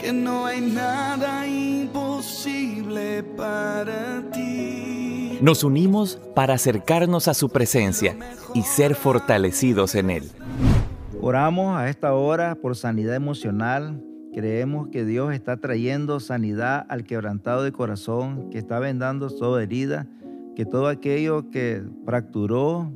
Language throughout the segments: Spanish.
que no hay nada imposible para ti. Nos unimos para acercarnos a su presencia y ser fortalecidos en Él. Oramos a esta hora por sanidad emocional. Creemos que Dios está trayendo sanidad al quebrantado de corazón, que está vendando toda herida, que todo aquello que fracturó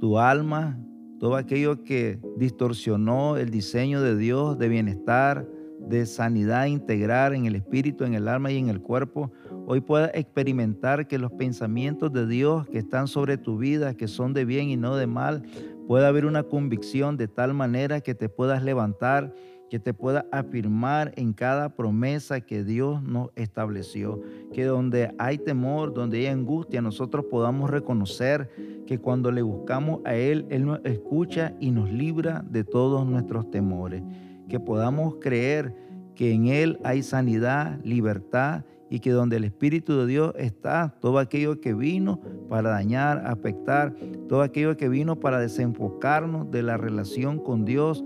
tu alma, todo aquello que distorsionó el diseño de Dios de bienestar, de sanidad integral en el espíritu, en el alma y en el cuerpo, hoy puedas experimentar que los pensamientos de Dios que están sobre tu vida, que son de bien y no de mal, pueda haber una convicción de tal manera que te puedas levantar, que te puedas afirmar en cada promesa que Dios nos estableció, que donde hay temor, donde hay angustia, nosotros podamos reconocer que cuando le buscamos a Él, Él nos escucha y nos libra de todos nuestros temores que podamos creer que en Él hay sanidad, libertad y que donde el Espíritu de Dios está, todo aquello que vino para dañar, afectar, todo aquello que vino para desenfocarnos de la relación con Dios,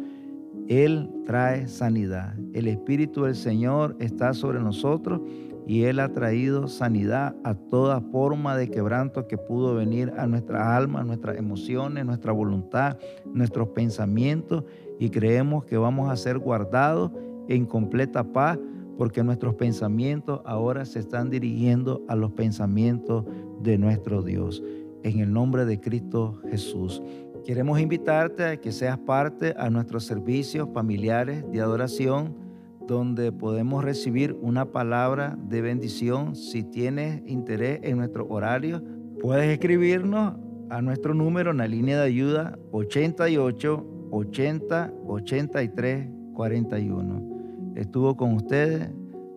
Él trae sanidad. El Espíritu del Señor está sobre nosotros y Él ha traído sanidad a toda forma de quebranto que pudo venir a nuestra alma, nuestras emociones, nuestra voluntad, nuestros pensamientos y creemos que vamos a ser guardados en completa paz porque nuestros pensamientos ahora se están dirigiendo a los pensamientos de nuestro Dios. En el nombre de Cristo Jesús. Queremos invitarte a que seas parte a nuestros servicios familiares de adoración donde podemos recibir una palabra de bendición. Si tienes interés en nuestro horario, puedes escribirnos a nuestro número en la línea de ayuda 88 80 83 41. Estuvo con ustedes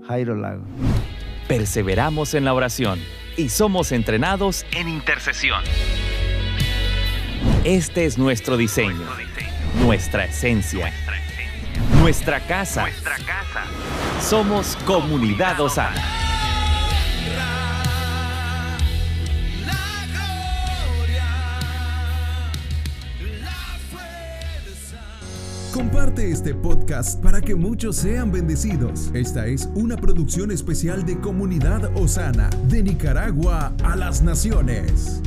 Jairo Lago. Perseveramos en la oración y somos entrenados en intercesión. Este es nuestro diseño, nuestra esencia nuestra casa. Nuestra casa. Somos Comunidad Osana. Comparte este podcast para que muchos sean bendecidos. Esta es una producción especial de Comunidad Osana, de Nicaragua a las Naciones.